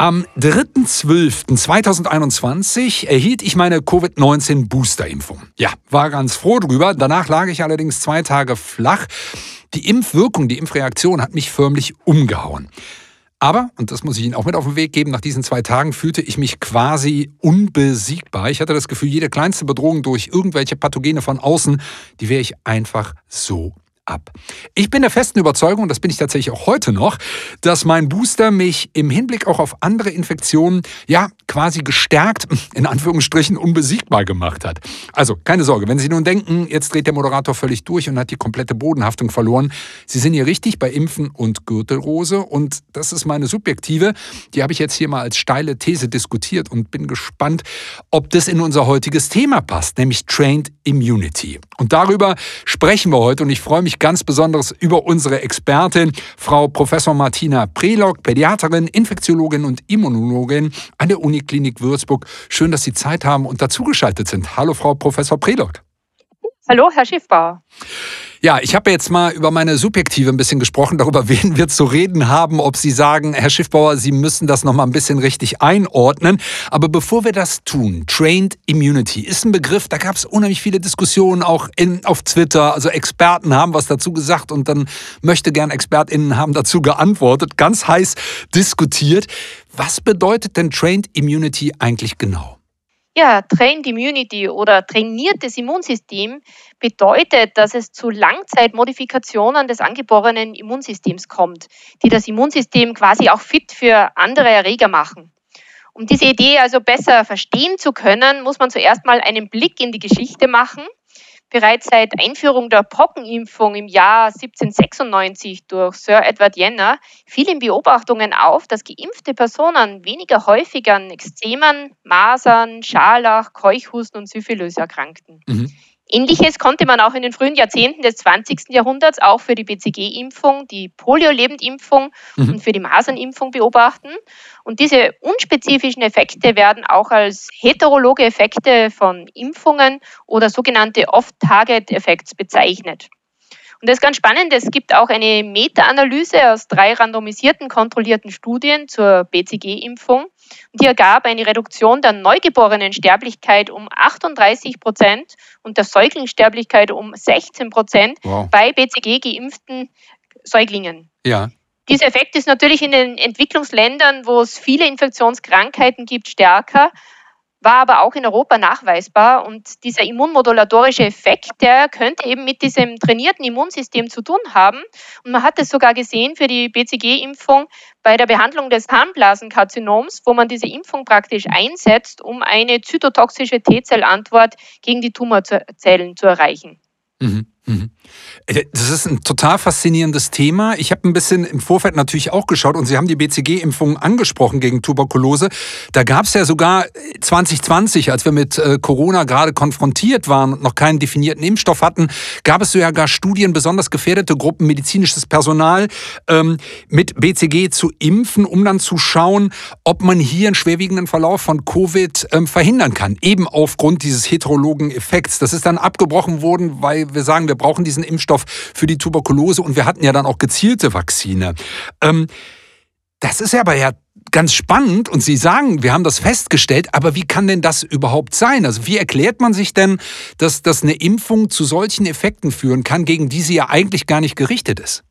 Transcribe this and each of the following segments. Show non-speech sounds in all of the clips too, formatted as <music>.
Am 3.12.2021 erhielt ich meine Covid-19-Booster-Impfung. Ja, war ganz froh drüber. Danach lag ich allerdings zwei Tage flach. Die Impfwirkung, die Impfreaktion hat mich förmlich umgehauen. Aber, und das muss ich Ihnen auch mit auf den Weg geben, nach diesen zwei Tagen fühlte ich mich quasi unbesiegbar. Ich hatte das Gefühl, jede kleinste Bedrohung durch irgendwelche Pathogene von außen, die wäre ich einfach so ab. Ich bin der festen Überzeugung, das bin ich tatsächlich auch heute noch, dass mein Booster mich im Hinblick auch auf andere Infektionen ja quasi gestärkt, in Anführungsstrichen unbesiegbar gemacht hat. Also keine Sorge, wenn Sie nun denken, jetzt dreht der Moderator völlig durch und hat die komplette Bodenhaftung verloren, Sie sind hier richtig bei Impfen und Gürtelrose und das ist meine subjektive, die habe ich jetzt hier mal als steile These diskutiert und bin gespannt, ob das in unser heutiges Thema passt, nämlich Trained Immunity. Und darüber sprechen wir heute und ich freue mich ganz besonders über unsere Expertin, Frau Professor Martina Prelock, Pädiaterin, Infektiologin und Immunologin an der Uniklinik Würzburg. Schön, dass Sie Zeit haben und dazugeschaltet sind. Hallo, Frau Professor Prelock. Hallo, Herr Schiffbauer. Ja, ich habe jetzt mal über meine Subjektive ein bisschen gesprochen, darüber, <laughs> wen wir zu reden haben, ob Sie sagen, Herr Schiffbauer, Sie müssen das nochmal ein bisschen richtig einordnen. Aber bevor wir das tun, Trained Immunity ist ein Begriff, da gab es unheimlich viele Diskussionen, auch in, auf Twitter. Also Experten haben was dazu gesagt und dann möchte gern ExpertInnen haben dazu geantwortet, ganz heiß diskutiert. Was bedeutet denn Trained Immunity eigentlich genau? Ja, Trained Immunity oder trainiertes Immunsystem bedeutet, dass es zu Langzeitmodifikationen des angeborenen Immunsystems kommt, die das Immunsystem quasi auch fit für andere Erreger machen. Um diese Idee also besser verstehen zu können, muss man zuerst mal einen Blick in die Geschichte machen Bereits seit Einführung der Pockenimpfung im Jahr 1796 durch Sir Edward Jenner fielen Beobachtungen auf, dass geimpfte Personen weniger häufig an Ekzemen, Masern, Scharlach, Keuchhusten und Syphilis erkrankten. Mhm. Ähnliches konnte man auch in den frühen Jahrzehnten des 20. Jahrhunderts auch für die BCG-Impfung, die Polio-Lebendimpfung mhm. und für die Masernimpfung beobachten. Und diese unspezifischen Effekte werden auch als heterologe Effekte von Impfungen oder sogenannte Off-Target-Effekte bezeichnet. Und das ist ganz spannend. Es gibt auch eine Meta-Analyse aus drei randomisierten kontrollierten Studien zur BCG-Impfung. Die ergab eine Reduktion der neugeborenen Sterblichkeit um 38 Prozent und der Säuglingssterblichkeit um 16 Prozent wow. bei BCG-geimpften Säuglingen. Ja. Dieser Effekt ist natürlich in den Entwicklungsländern, wo es viele Infektionskrankheiten gibt, stärker war aber auch in Europa nachweisbar. Und dieser immunmodulatorische Effekt, der könnte eben mit diesem trainierten Immunsystem zu tun haben. Und man hat es sogar gesehen für die BCG-Impfung bei der Behandlung des Harnblasenkarzinoms, wo man diese Impfung praktisch einsetzt, um eine zytotoxische T-Zellantwort gegen die Tumorzellen zu erreichen. Mhm. Mhm. Äh, das ist ein total faszinierendes Thema. Ich habe ein bisschen im Vorfeld natürlich auch geschaut und Sie haben die BCG-Impfung angesprochen gegen Tuberkulose. Da gab es ja sogar 2020, als wir mit äh, Corona gerade konfrontiert waren und noch keinen definierten Impfstoff hatten, gab es sogar Studien, besonders gefährdete Gruppen, medizinisches Personal ähm, mit BCG zu impfen, um dann zu schauen, ob man hier einen schwerwiegenden Verlauf von Covid ähm, verhindern kann. Eben aufgrund dieses heterologen Effekts. Das ist dann abgebrochen worden, weil wir sagen, wir brauchen diesen Impfstoff für die Tuberkulose und wir hatten ja dann auch gezielte Vakzine. Ähm, das ist aber ja ganz spannend und Sie sagen, wir haben das festgestellt, aber wie kann denn das überhaupt sein? Also wie erklärt man sich denn, dass, dass eine Impfung zu solchen Effekten führen kann, gegen die sie ja eigentlich gar nicht gerichtet ist?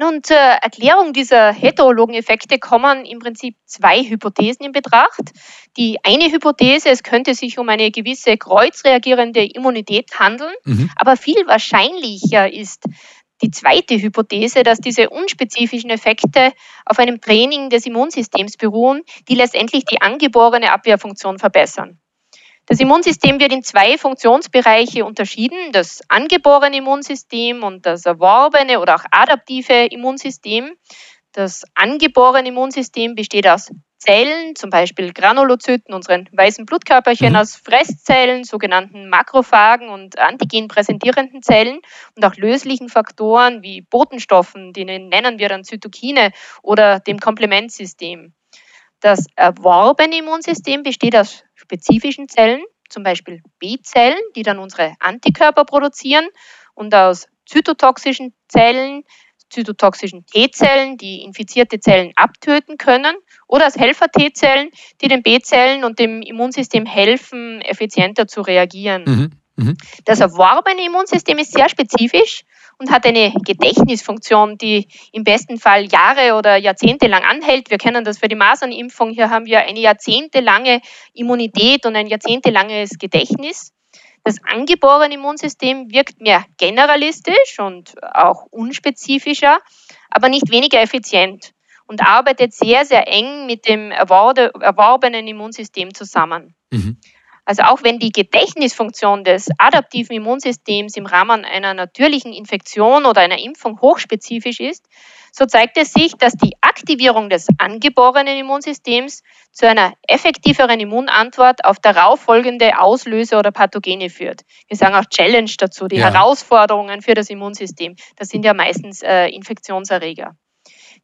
Nun, zur Erklärung dieser heterologen Effekte kommen im Prinzip zwei Hypothesen in Betracht. Die eine Hypothese, es könnte sich um eine gewisse kreuzreagierende Immunität handeln, mhm. aber viel wahrscheinlicher ist die zweite Hypothese, dass diese unspezifischen Effekte auf einem Training des Immunsystems beruhen, die letztendlich die angeborene Abwehrfunktion verbessern. Das Immunsystem wird in zwei Funktionsbereiche unterschieden, das angeborene Immunsystem und das erworbene oder auch adaptive Immunsystem. Das angeborene Immunsystem besteht aus Zellen, zum Beispiel Granulozyten, unseren weißen Blutkörperchen, mhm. aus Fresszellen, sogenannten Makrophagen und antigenpräsentierenden Zellen und auch löslichen Faktoren wie Botenstoffen, die nennen wir dann Zytokine oder dem Komplementsystem. Das erworbene Immunsystem besteht aus spezifischen Zellen, zum Beispiel B-Zellen, die dann unsere Antikörper produzieren und aus zytotoxischen Zellen, zytotoxischen T-Zellen, die infizierte Zellen abtöten können, oder als Helfer-T-Zellen, die den B-Zellen und dem Immunsystem helfen, effizienter zu reagieren. Mhm. Mhm. Das erworbene Immunsystem ist sehr spezifisch und hat eine Gedächtnisfunktion, die im besten Fall Jahre oder Jahrzehnte lang anhält. Wir kennen das für die Masernimpfung. Hier haben wir eine jahrzehntelange Immunität und ein jahrzehntelanges Gedächtnis. Das angeborene Immunsystem wirkt mehr generalistisch und auch unspezifischer, aber nicht weniger effizient und arbeitet sehr, sehr eng mit dem erworbenen Immunsystem zusammen. Mhm. Also auch wenn die Gedächtnisfunktion des adaptiven Immunsystems im Rahmen einer natürlichen Infektion oder einer Impfung hochspezifisch ist, so zeigt es sich, dass die Aktivierung des angeborenen Immunsystems zu einer effektiveren Immunantwort auf darauf folgende Auslöser oder Pathogene führt. Wir sagen auch Challenge dazu, die ja. Herausforderungen für das Immunsystem. Das sind ja meistens äh, Infektionserreger.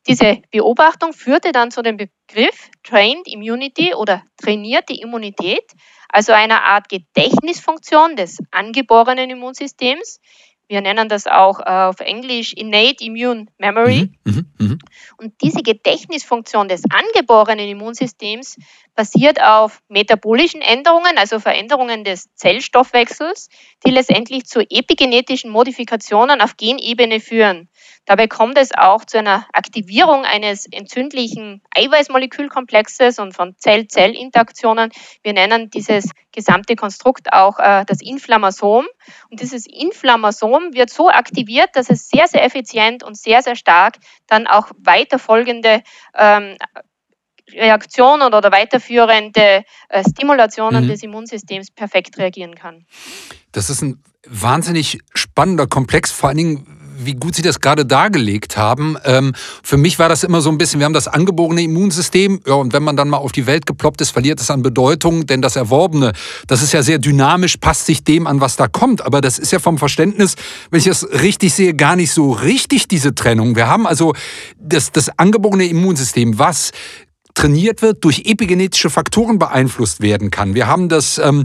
Diese Beobachtung führte dann zu dem Begriff Trained Immunity oder trainierte Immunität, also einer Art Gedächtnisfunktion des angeborenen Immunsystems, wir nennen das auch äh, auf Englisch Innate Immune Memory. Mhm, mh, mh. Und diese Gedächtnisfunktion des angeborenen Immunsystems basiert auf metabolischen Änderungen, also Veränderungen des Zellstoffwechsels, die letztendlich zu epigenetischen Modifikationen auf Genebene führen. Dabei kommt es auch zu einer Aktivierung eines entzündlichen Eiweißmolekülkomplexes und von Zell-Zell-Interaktionen. Wir nennen dieses gesamte Konstrukt auch äh, das Inflammasom. Und dieses Inflammasom wird so aktiviert, dass es sehr, sehr effizient und sehr, sehr stark dann auch weiterfolgende ähm, Reaktionen oder weiterführende äh, Stimulationen mhm. des Immunsystems perfekt reagieren kann. Das ist ein wahnsinnig spannender Komplex, vor allen Dingen wie gut Sie das gerade dargelegt haben. Ähm, für mich war das immer so ein bisschen, wir haben das angeborene Immunsystem, ja, und wenn man dann mal auf die Welt geploppt ist, verliert es an Bedeutung, denn das Erworbene, das ist ja sehr dynamisch, passt sich dem an, was da kommt. Aber das ist ja vom Verständnis, wenn ich das richtig sehe, gar nicht so richtig, diese Trennung. Wir haben also das, das angeborene Immunsystem, was trainiert wird, durch epigenetische Faktoren beeinflusst werden kann. Wir haben das ähm,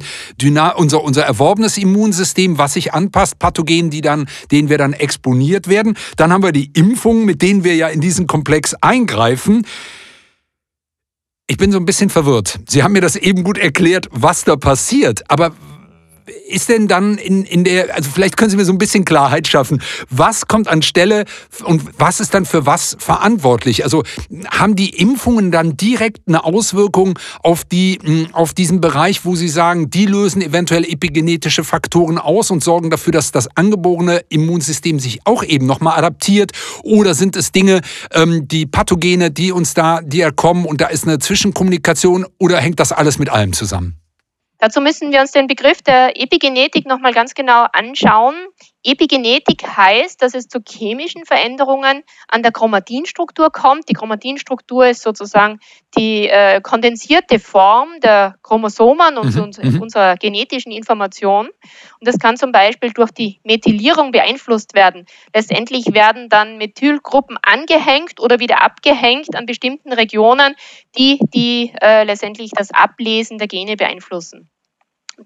unser, unser erworbenes Immunsystem, was sich anpasst, Pathogenen, die dann, denen wir dann exponiert werden. Dann haben wir die Impfungen, mit denen wir ja in diesen Komplex eingreifen. Ich bin so ein bisschen verwirrt. Sie haben mir das eben gut erklärt, was da passiert. Aber ist denn dann in, in der, also vielleicht können Sie mir so ein bisschen Klarheit schaffen, was kommt an Stelle und was ist dann für was verantwortlich? Also haben die Impfungen dann direkt eine Auswirkung auf, die, hm, auf diesen Bereich, wo Sie sagen, die lösen eventuell epigenetische Faktoren aus und sorgen dafür, dass das angeborene Immunsystem sich auch eben nochmal adaptiert? Oder sind es Dinge, ähm, die Pathogene, die uns da, die kommen und da ist eine Zwischenkommunikation oder hängt das alles mit allem zusammen? Dazu müssen wir uns den Begriff der Epigenetik nochmal ganz genau anschauen. Epigenetik heißt, dass es zu chemischen Veränderungen an der Chromatinstruktur kommt. Die Chromatinstruktur ist sozusagen die äh, kondensierte Form der Chromosomen und mhm. unserer, mhm. unserer genetischen Information. Und das kann zum Beispiel durch die Methylierung beeinflusst werden. Letztendlich werden dann Methylgruppen angehängt oder wieder abgehängt an bestimmten Regionen, die, die äh, letztendlich das Ablesen der Gene beeinflussen.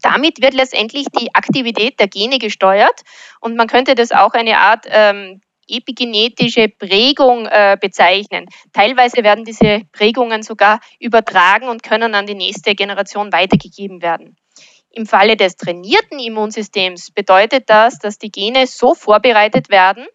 Damit wird letztendlich die Aktivität der Gene gesteuert und man könnte das auch eine Art ähm, epigenetische Prägung äh, bezeichnen. Teilweise werden diese Prägungen sogar übertragen und können an die nächste Generation weitergegeben werden. Im Falle des trainierten Immunsystems bedeutet das, dass die Gene so vorbereitet werden,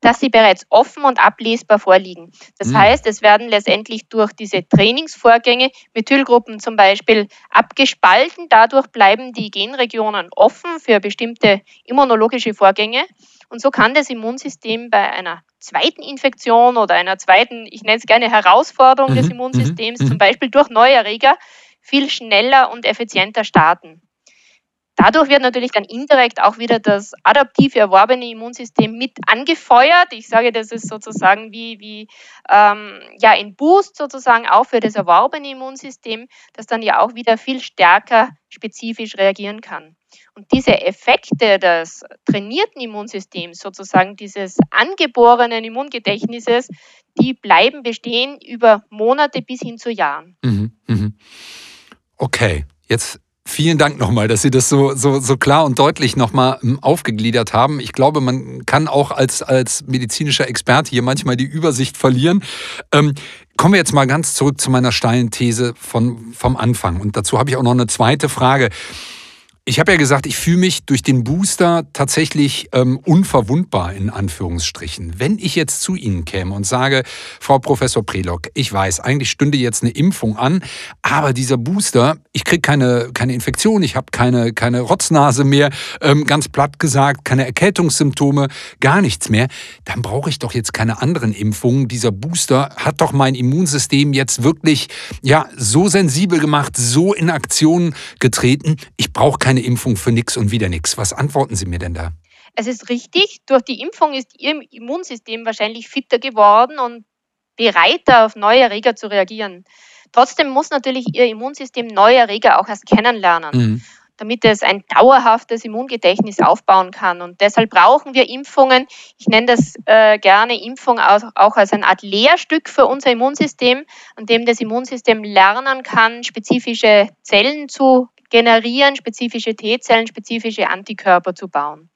dass sie bereits offen und ablesbar vorliegen. Das mhm. heißt, es werden letztendlich durch diese Trainingsvorgänge Methylgruppen zum Beispiel abgespalten. Dadurch bleiben die Genregionen offen für bestimmte immunologische Vorgänge. Und so kann das Immunsystem bei einer zweiten Infektion oder einer zweiten, ich nenne es gerne Herausforderung mhm. des Immunsystems, mhm. zum Beispiel durch Neuerreger, viel schneller und effizienter starten. Dadurch wird natürlich dann indirekt auch wieder das adaptive erworbene Immunsystem mit angefeuert. Ich sage, das ist sozusagen wie, wie ähm, ja, ein Boost sozusagen auch für das erworbene Immunsystem, das dann ja auch wieder viel stärker spezifisch reagieren kann. Und diese Effekte des trainierten Immunsystems, sozusagen dieses angeborenen Immungedächtnisses, die bleiben bestehen über Monate bis hin zu Jahren. Mhm, mh. Okay, jetzt Vielen Dank nochmal, dass Sie das so, so, so klar und deutlich nochmal hm, aufgegliedert haben. Ich glaube, man kann auch als, als medizinischer Experte hier manchmal die Übersicht verlieren. Ähm, kommen wir jetzt mal ganz zurück zu meiner steilen These von, vom Anfang. Und dazu habe ich auch noch eine zweite Frage. Ich habe ja gesagt, ich fühle mich durch den Booster tatsächlich ähm, unverwundbar in Anführungsstrichen. Wenn ich jetzt zu Ihnen käme und sage, Frau Professor Prelock, ich weiß, eigentlich stünde jetzt eine Impfung an, aber dieser Booster, ich kriege keine, keine Infektion, ich habe keine, keine Rotznase mehr, ähm, ganz platt gesagt, keine Erkältungssymptome, gar nichts mehr, dann brauche ich doch jetzt keine anderen Impfungen. Dieser Booster hat doch mein Immunsystem jetzt wirklich ja so sensibel gemacht, so in Aktion getreten. Ich brauche keine eine Impfung für nichts und wieder nichts. Was antworten Sie mir denn da? Es ist richtig, durch die Impfung ist Ihr Immunsystem wahrscheinlich fitter geworden und bereiter auf neue Erreger zu reagieren. Trotzdem muss natürlich Ihr Immunsystem neue Erreger auch erst kennenlernen. Mhm damit es ein dauerhaftes Immungedächtnis aufbauen kann. Und deshalb brauchen wir Impfungen. Ich nenne das äh, gerne Impfung auch, auch als eine Art Lehrstück für unser Immunsystem, an dem das Immunsystem lernen kann, spezifische Zellen zu generieren, spezifische T-Zellen, spezifische Antikörper zu bauen.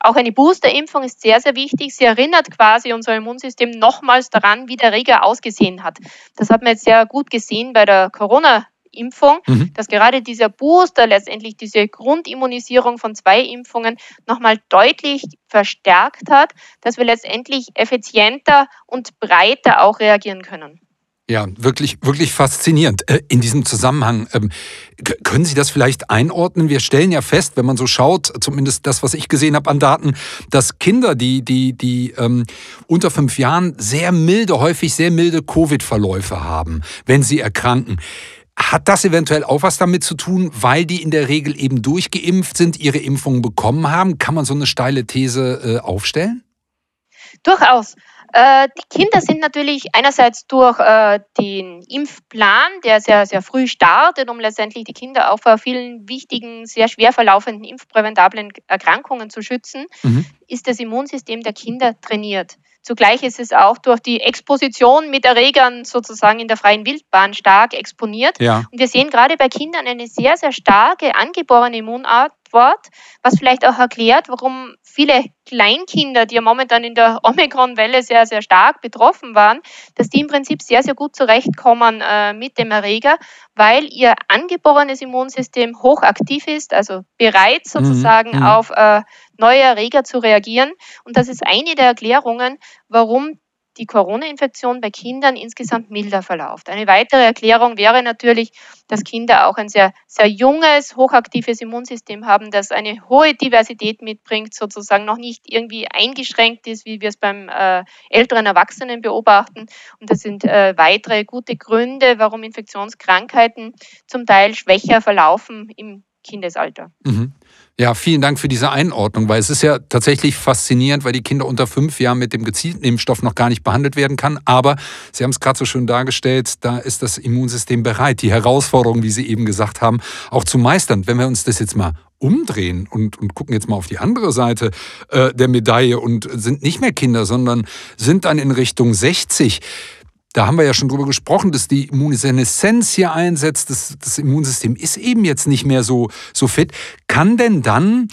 Auch eine Boosterimpfung ist sehr, sehr wichtig. Sie erinnert quasi unser Immunsystem nochmals daran, wie der Erreger ausgesehen hat. Das hat man jetzt sehr gut gesehen bei der Corona-Impfung, mhm. dass gerade dieser Booster letztendlich diese Grundimmunisierung von zwei Impfungen nochmal deutlich verstärkt hat, dass wir letztendlich effizienter und breiter auch reagieren können. Ja, wirklich, wirklich faszinierend. Äh, in diesem Zusammenhang, ähm, können Sie das vielleicht einordnen? Wir stellen ja fest, wenn man so schaut, zumindest das, was ich gesehen habe an Daten, dass Kinder, die, die, die ähm, unter fünf Jahren sehr milde, häufig sehr milde Covid-Verläufe haben, wenn sie erkranken. Hat das eventuell auch was damit zu tun, weil die in der Regel eben durchgeimpft sind, ihre Impfungen bekommen haben? Kann man so eine steile These äh, aufstellen? Durchaus. Äh, die Kinder sind natürlich einerseits durch äh, den Impfplan, der sehr, sehr früh startet, um letztendlich die Kinder auch vor vielen wichtigen, sehr schwer verlaufenden impfpräventablen Erkrankungen zu schützen, mhm. ist das Immunsystem der Kinder trainiert. Zugleich ist es auch durch die Exposition mit Erregern sozusagen in der freien Wildbahn stark exponiert. Ja. Und wir sehen gerade bei Kindern eine sehr, sehr starke angeborene Immunart, Wort, was vielleicht auch erklärt, warum viele Kleinkinder, die ja momentan in der Omikron-Welle sehr, sehr stark betroffen waren, dass die im Prinzip sehr, sehr gut zurechtkommen äh, mit dem Erreger, weil ihr angeborenes Immunsystem hochaktiv ist, also bereit mhm, sozusagen mhm. auf äh, neue Erreger zu reagieren. Und das ist eine der Erklärungen, warum die Corona-Infektion bei Kindern insgesamt milder verläuft. Eine weitere Erklärung wäre natürlich, dass Kinder auch ein sehr, sehr junges, hochaktives Immunsystem haben, das eine hohe Diversität mitbringt, sozusagen noch nicht irgendwie eingeschränkt ist, wie wir es beim äh, älteren Erwachsenen beobachten. Und das sind äh, weitere gute Gründe, warum Infektionskrankheiten zum Teil schwächer verlaufen im Kindesalter. Mhm. Ja, vielen Dank für diese Einordnung, weil es ist ja tatsächlich faszinierend, weil die Kinder unter fünf Jahren mit dem gezielten Impfstoff noch gar nicht behandelt werden kann. Aber Sie haben es gerade so schön dargestellt, da ist das Immunsystem bereit, die Herausforderung, wie Sie eben gesagt haben, auch zu meistern. Wenn wir uns das jetzt mal umdrehen und, und gucken jetzt mal auf die andere Seite äh, der Medaille und sind nicht mehr Kinder, sondern sind dann in Richtung 60 da haben wir ja schon drüber gesprochen, dass die Immunseneszenz hier einsetzt. Das, das Immunsystem ist eben jetzt nicht mehr so, so fit. Kann denn dann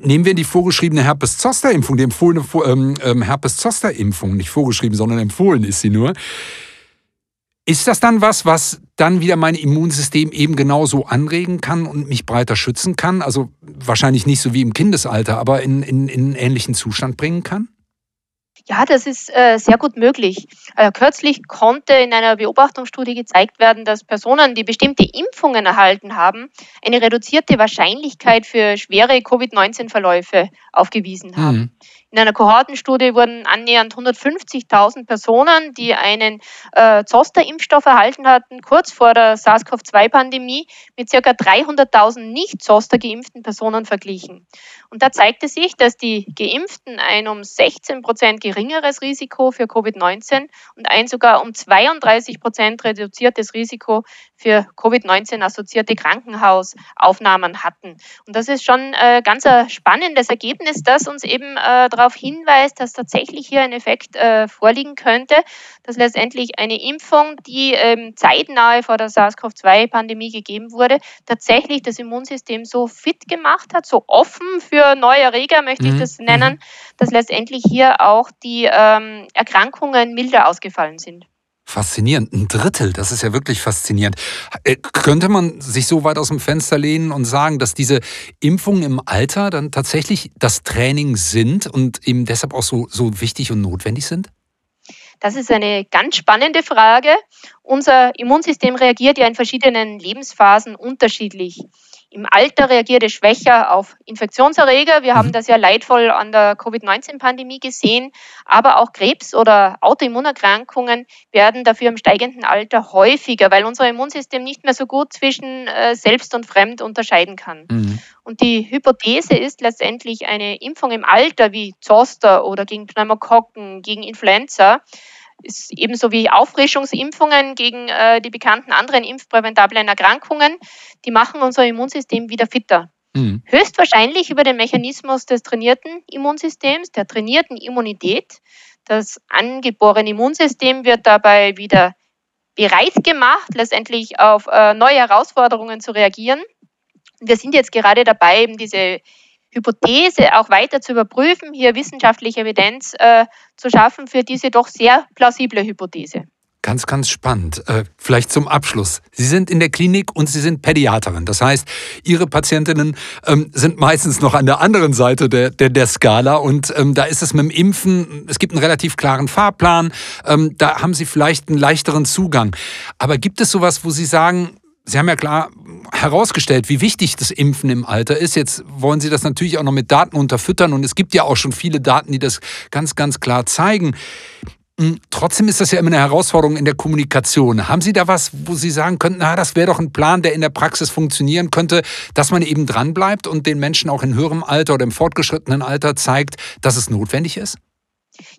Nehmen wir die vorgeschriebene Herpes-Zoster-Impfung, die empfohlene ähm, ähm, Herpes-Zoster-Impfung, nicht vorgeschrieben, sondern empfohlen ist sie nur. Ist das dann was, was dann wieder mein Immunsystem eben genauso anregen kann und mich breiter schützen kann? Also wahrscheinlich nicht so wie im Kindesalter, aber in, in, in einen ähnlichen Zustand bringen kann? Ja, das ist äh, sehr gut möglich. Äh, kürzlich konnte in einer Beobachtungsstudie gezeigt werden, dass Personen, die bestimmte Impfungen erhalten haben, eine reduzierte Wahrscheinlichkeit für schwere Covid-19-Verläufe aufgewiesen haben. Mhm. In einer Kohortenstudie wurden annähernd 150.000 Personen, die einen äh, Zoster-Impfstoff erhalten hatten, kurz vor der SARS-CoV-2-Pandemie, mit ca. 300.000 nicht Zoster geimpften Personen verglichen. Und da zeigte sich, dass die Geimpften ein um 16 Prozent geringeres Risiko für Covid-19 und ein sogar um 32 Prozent reduziertes Risiko für Covid-19 assoziierte Krankenhausaufnahmen hatten. Und das ist schon äh, ganz ein spannendes Ergebnis, das uns eben äh, darauf hinweist, dass tatsächlich hier ein Effekt äh, vorliegen könnte, dass letztendlich eine Impfung, die ähm, zeitnahe vor der SARS-CoV-2-Pandemie gegeben wurde, tatsächlich das Immunsystem so fit gemacht hat, so offen für neue Erreger, möchte mhm. ich das nennen, mhm. dass letztendlich hier auch die ähm, Erkrankungen milder ausgefallen sind. Faszinierend. Ein Drittel, das ist ja wirklich faszinierend. Äh, könnte man sich so weit aus dem Fenster lehnen und sagen, dass diese Impfungen im Alter dann tatsächlich das Training sind und eben deshalb auch so, so wichtig und notwendig sind? Das ist eine ganz spannende Frage. Unser Immunsystem reagiert ja in verschiedenen Lebensphasen unterschiedlich. Im Alter reagiert es schwächer auf Infektionserreger. Wir haben mhm. das ja leidvoll an der Covid-19-Pandemie gesehen. Aber auch Krebs oder Autoimmunerkrankungen werden dafür im steigenden Alter häufiger, weil unser Immunsystem nicht mehr so gut zwischen äh, selbst und fremd unterscheiden kann. Mhm. Und die Hypothese ist letztendlich eine Impfung im Alter wie Zoster oder gegen Pneumokokken, gegen Influenza ist ebenso wie Auffrischungsimpfungen gegen äh, die bekannten anderen impfpräventablen Erkrankungen, die machen unser Immunsystem wieder fitter. Mhm. Höchstwahrscheinlich über den Mechanismus des trainierten Immunsystems, der trainierten Immunität. Das angeborene Immunsystem wird dabei wieder bereit gemacht, letztendlich auf äh, neue Herausforderungen zu reagieren. Wir sind jetzt gerade dabei, eben diese Hypothese auch weiter zu überprüfen, hier wissenschaftliche Evidenz äh, zu schaffen für diese doch sehr plausible Hypothese. Ganz, ganz spannend. Äh, vielleicht zum Abschluss. Sie sind in der Klinik und Sie sind Pädiaterin. Das heißt, Ihre Patientinnen ähm, sind meistens noch an der anderen Seite der, der, der Skala und ähm, da ist es mit dem Impfen, es gibt einen relativ klaren Fahrplan, ähm, da haben Sie vielleicht einen leichteren Zugang. Aber gibt es sowas, wo Sie sagen, Sie haben ja klar herausgestellt, wie wichtig das Impfen im Alter ist. Jetzt wollen Sie das natürlich auch noch mit Daten unterfüttern und es gibt ja auch schon viele Daten, die das ganz, ganz klar zeigen. Hm, trotzdem ist das ja immer eine Herausforderung in der Kommunikation. Haben Sie da was, wo Sie sagen könnten, na, das wäre doch ein Plan, der in der Praxis funktionieren könnte, dass man eben dranbleibt und den Menschen auch in höherem Alter oder im fortgeschrittenen Alter zeigt, dass es notwendig ist?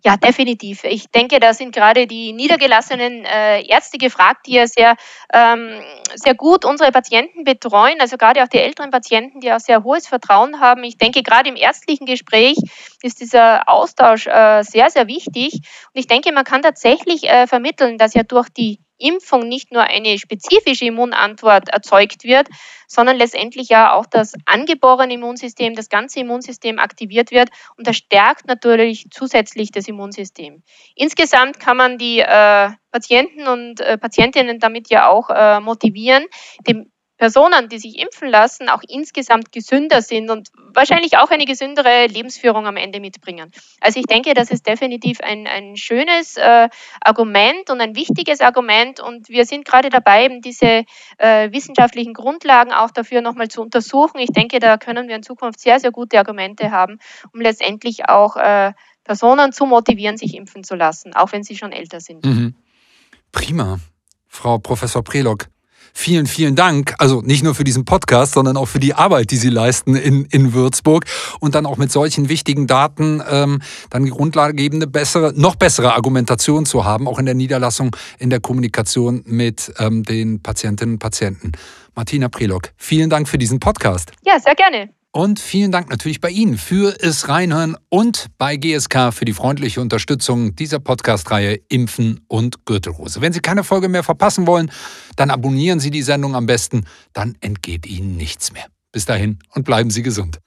Ja, definitiv. Ich denke, da sind gerade die niedergelassenen äh, Ärzte gefragt, die ja sehr, ähm, sehr gut unsere Patienten betreuen, also gerade auch die älteren Patienten, die auch sehr hohes Vertrauen haben. Ich denke, gerade im ärztlichen Gespräch ist dieser Austausch äh, sehr, sehr wichtig. Und ich denke, man kann tatsächlich äh, vermitteln, dass ja durch die Impfung nicht nur eine spezifische Immunantwort erzeugt wird, sondern letztendlich ja auch das angeborene Immunsystem, das ganze Immunsystem aktiviert wird und das stärkt natürlich zusätzlich das Immunsystem. Insgesamt kann man die äh, Patienten und äh, Patientinnen damit ja auch äh, motivieren, dem Personen, die sich impfen lassen, auch insgesamt gesünder sind und wahrscheinlich auch eine gesündere Lebensführung am Ende mitbringen. Also ich denke, das ist definitiv ein, ein schönes äh, Argument und ein wichtiges Argument und wir sind gerade dabei, eben diese äh, wissenschaftlichen Grundlagen auch dafür nochmal zu untersuchen. Ich denke, da können wir in Zukunft sehr, sehr gute Argumente haben, um letztendlich auch äh, Personen zu motivieren, sich impfen zu lassen, auch wenn sie schon älter sind. Mhm. Prima. Frau Professor Prelock, vielen, vielen Dank. Also nicht nur für diesen Podcast, sondern auch für die Arbeit, die Sie leisten in, in Würzburg und dann auch mit solchen wichtigen Daten ähm, dann die Grundlage geben, eine bessere, noch bessere Argumentation zu haben, auch in der Niederlassung, in der Kommunikation mit ähm, den Patientinnen und Patienten. Martina Prelock, vielen Dank für diesen Podcast. Ja, sehr gerne. Und vielen Dank natürlich bei Ihnen für es Reinhören und bei GSK für die freundliche Unterstützung dieser Podcast-Reihe Impfen und Gürtelrose. Wenn Sie keine Folge mehr verpassen wollen, dann abonnieren Sie die Sendung am besten, dann entgeht Ihnen nichts mehr. Bis dahin und bleiben Sie gesund.